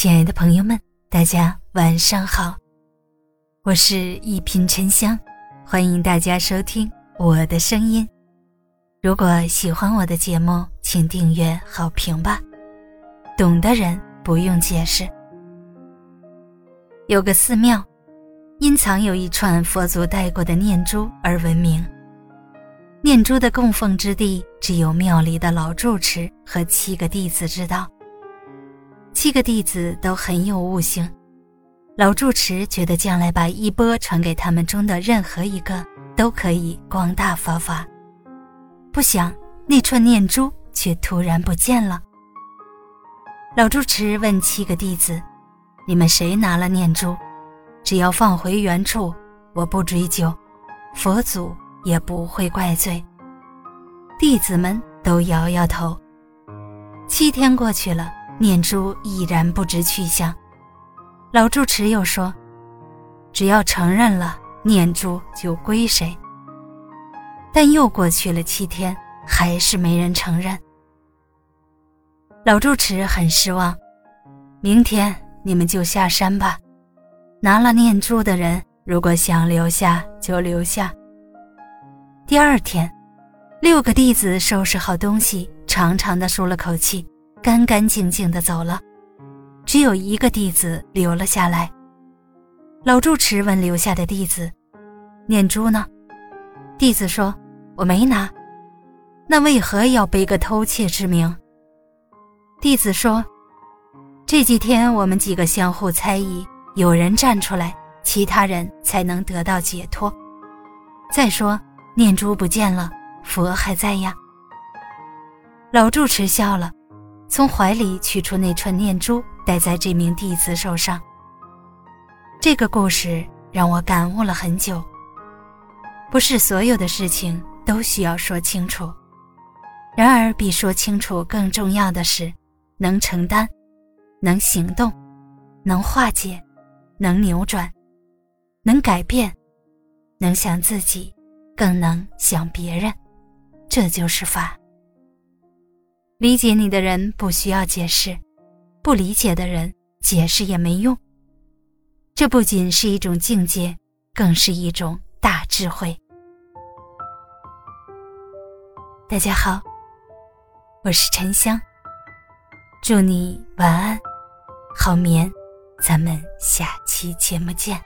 亲爱的朋友们，大家晚上好，我是一品沉香，欢迎大家收听我的声音。如果喜欢我的节目，请订阅好评吧。懂的人不用解释。有个寺庙，因藏有一串佛祖戴过的念珠而闻名。念珠的供奉之地，只有庙里的老住持和七个弟子知道。七个弟子都很有悟性，老住持觉得将来把衣钵传给他们中的任何一个都可以光大佛法。不想那串念珠却突然不见了。老住持问七个弟子：“你们谁拿了念珠？只要放回原处，我不追究，佛祖也不会怪罪。”弟子们都摇摇头。七天过去了。念珠依然不知去向，老住持又说：“只要承认了，念珠就归谁。”但又过去了七天，还是没人承认。老住持很失望，明天你们就下山吧。拿了念珠的人，如果想留下就留下。第二天，六个弟子收拾好东西，长长的舒了口气。干干净净的走了，只有一个弟子留了下来。老住持问留下的弟子：“念珠呢？”弟子说：“我没拿。”那为何要背个偷窃之名？弟子说：“这几天我们几个相互猜疑，有人站出来，其他人才能得到解脱。再说念珠不见了，佛还在呀。”老住持笑了。从怀里取出那串念珠，戴在这名弟子手上。这个故事让我感悟了很久。不是所有的事情都需要说清楚，然而比说清楚更重要的是，能承担，能行动，能化解，能扭转，能改变，能想自己，更能想别人，这就是法。理解你的人不需要解释，不理解的人解释也没用。这不仅是一种境界，更是一种大智慧。大家好，我是沉香。祝你晚安，好眠，咱们下期节目见。